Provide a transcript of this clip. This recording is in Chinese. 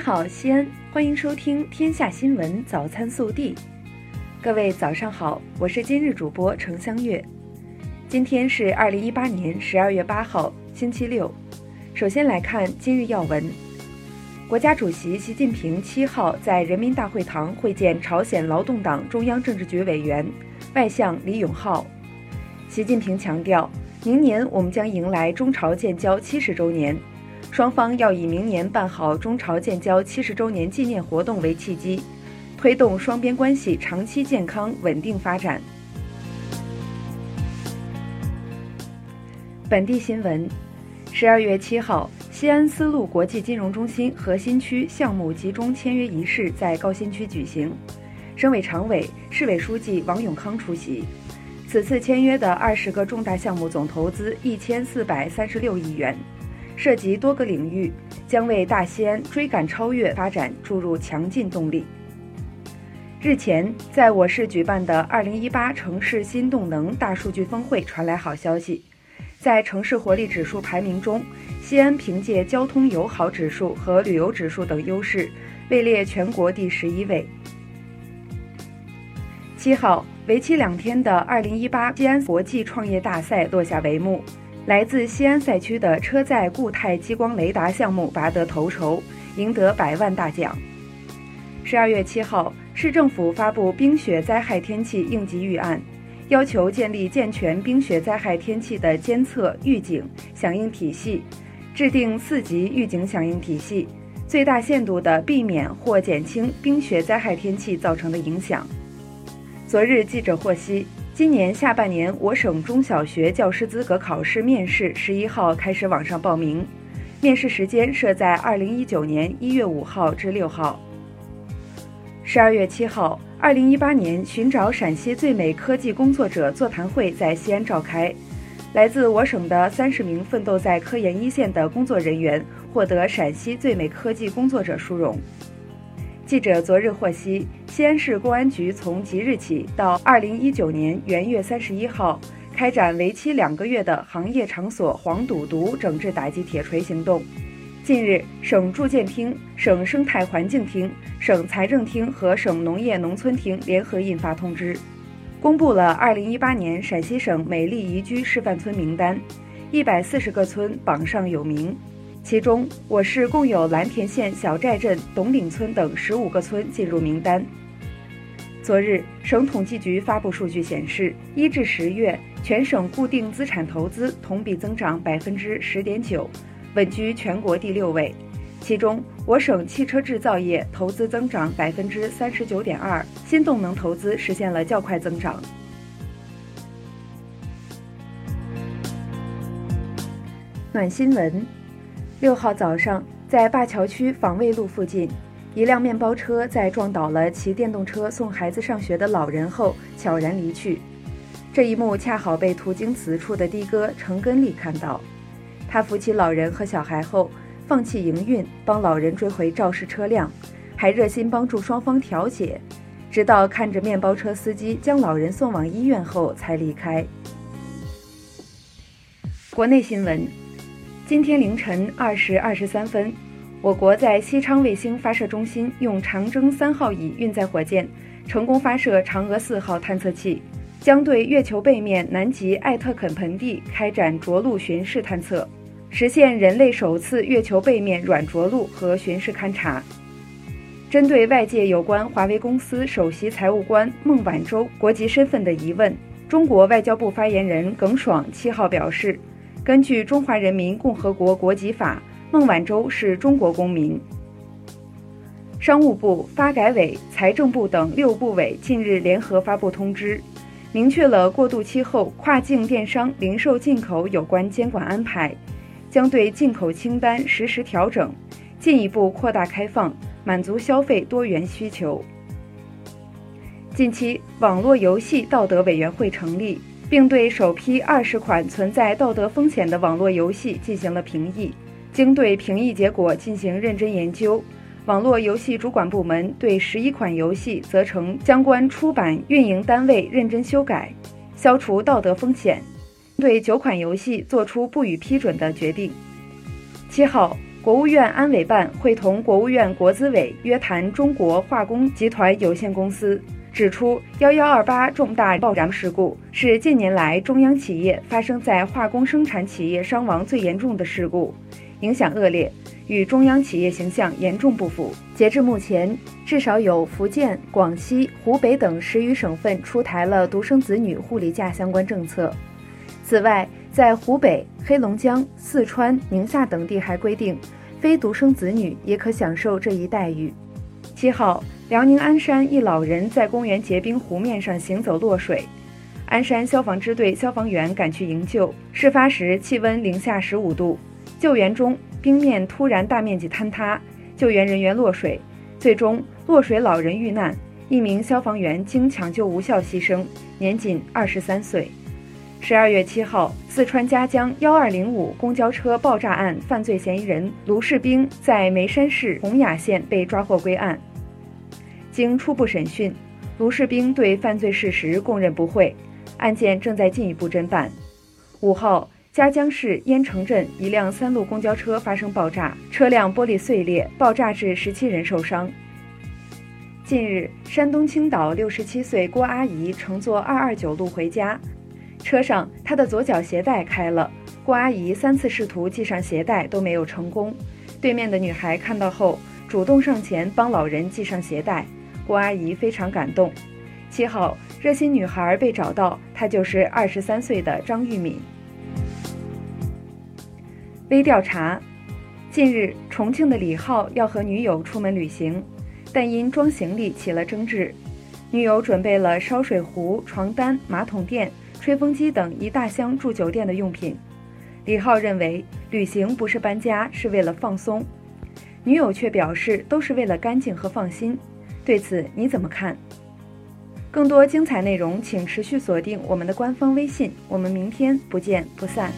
好，西安，欢迎收听《天下新闻早餐速递》。各位早上好，我是今日主播程香月。今天是二零一八年十二月八号，星期六。首先来看今日要闻。国家主席习近平七号在人民大会堂会见朝鲜劳动党中央政治局委员、外相李永浩。习近平强调，明年我们将迎来中朝建交七十周年。双方要以明年办好中朝建交七十周年纪念活动为契机，推动双边关系长期健康稳定发展。本地新闻：十二月七号，西安丝路国际金融中心核心区项目集中签约仪式在高新区举行，省委常委、市委书记王永康出席。此次签约的二十个重大项目总投资一千四百三十六亿元。涉及多个领域，将为大西安追赶超越发展注入强劲动力。日前，在我市举办的2018城市新动能大数据峰会传来好消息，在城市活力指数排名中，西安凭借交通友好指数和旅游指数等优势，位列全国第十一位。七号，为期两天的2018西安国际创业大赛落下帷幕。来自西安赛区的车载固态激光雷达项目拔得头筹，赢得百万大奖。十二月七号，市政府发布冰雪灾害天气应急预案，要求建立健全冰雪灾害天气的监测、预警、响应体系，制定四级预警响应体系，最大限度地避免或减轻冰雪灾害天气造成的影响。昨日，记者获悉。今年下半年，我省中小学教师资格考试面试十一号开始网上报名，面试时间设在二零一九年一月五号至六号。十二月七号，二零一八年寻找陕西最美科技工作者座谈会在西安召开，来自我省的三十名奋斗在科研一线的工作人员获得陕西最美科技工作者殊荣。记者昨日获悉，西安市公安局从即日起到二零一九年元月三十一号，开展为期两个月的行业场所黄赌毒整治打击铁锤行动。近日，省住建厅、省生态环境厅、省财政厅和省农业农村厅联合印发通知，公布了二零一八年陕西省美丽宜居示范村名单，一百四十个村榜上有名。其中，我市共有蓝田县小寨镇、董岭村等十五个村进入名单。昨日，省统计局发布数据显示，一至十月，全省固定资产投资同比增长百分之十点九，稳居全国第六位。其中，我省汽车制造业投资增长百分之三十九点二，新动能投资实现了较快增长。暖新闻。六号早上，在灞桥区访卫路附近，一辆面包车在撞倒了骑电动车送孩子上学的老人后，悄然离去。这一幕恰好被途经此处的的哥程根利看到。他扶起老人和小孩后，放弃营运，帮老人追回肇事车辆，还热心帮助双方调解，直到看着面包车司机将老人送往医院后才离开。国内新闻。今天凌晨二时二十三分，我国在西昌卫星发射中心用长征三号乙运载火箭成功发射嫦娥四号探测器，将对月球背面南极艾特肯盆地开展着陆巡视探测，实现人类首次月球背面软着陆和巡视勘察。针对外界有关华为公司首席财务官孟晚舟国籍身份的疑问，中国外交部发言人耿爽七号表示。根据《中华人民共和国国籍法》，孟晚舟是中国公民。商务部、发改委、财政部等六部委近日联合发布通知，明确了过渡期后跨境电商零售进口有关监管安排，将对进口清单实时调整，进一步扩大开放，满足消费多元需求。近期，网络游戏道德委员会成立。并对首批二十款存在道德风险的网络游戏进行了评议。经对评议结果进行认真研究，网络游戏主管部门对十一款游戏责成相关出版运营单位认真修改，消除道德风险；对九款游戏作出不予批准的决定。七号，国务院安委办会同国务院国资委约谈中国化工集团有限公司，指出幺幺二八重大爆炸事故是近年来中央企业发生在化工生产企业伤亡最严重的事故，影响恶劣，与中央企业形象严重不符。截至目前，至少有福建、广西、湖北等十余省份出台了独生子女护理假相关政策。此外，在湖北、黑龙江、四川、宁夏等地还规定，非独生子女也可享受这一待遇。七号，辽宁鞍山一老人在公园结冰湖面上行走落水，鞍山消防支队消防员赶去营救。事发时气温零下十五度，救援中冰面突然大面积坍塌，救援人员落水，最终落水老人遇难，一名消防员经抢救无效牺牲，年仅二十三岁。十二月七号，四川嘉江幺二零五公交车爆炸案犯罪嫌疑人卢士兵在眉山市洪雅县被抓获归案。经初步审讯，卢世兵对犯罪事实供认不讳，案件正在进一步侦办。五号，嘉江市烟城镇一辆三路公交车发生爆炸，车辆玻璃碎裂，爆炸致十七人受伤。近日，山东青岛六十七岁郭阿姨乘坐二二九路回家。车上，她的左脚鞋带开了。郭阿姨三次试图系上鞋带都没有成功。对面的女孩看到后，主动上前帮老人系上鞋带。郭阿姨非常感动。七号，热心女孩被找到，她就是二十三岁的张玉敏。微调查：近日，重庆的李浩要和女友出门旅行，但因装行李起了争执。女友准备了烧水壶、床单、马桶垫。吹风机等一大箱住酒店的用品，李浩认为旅行不是搬家，是为了放松。女友却表示都是为了干净和放心。对此你怎么看？更多精彩内容，请持续锁定我们的官方微信。我们明天不见不散。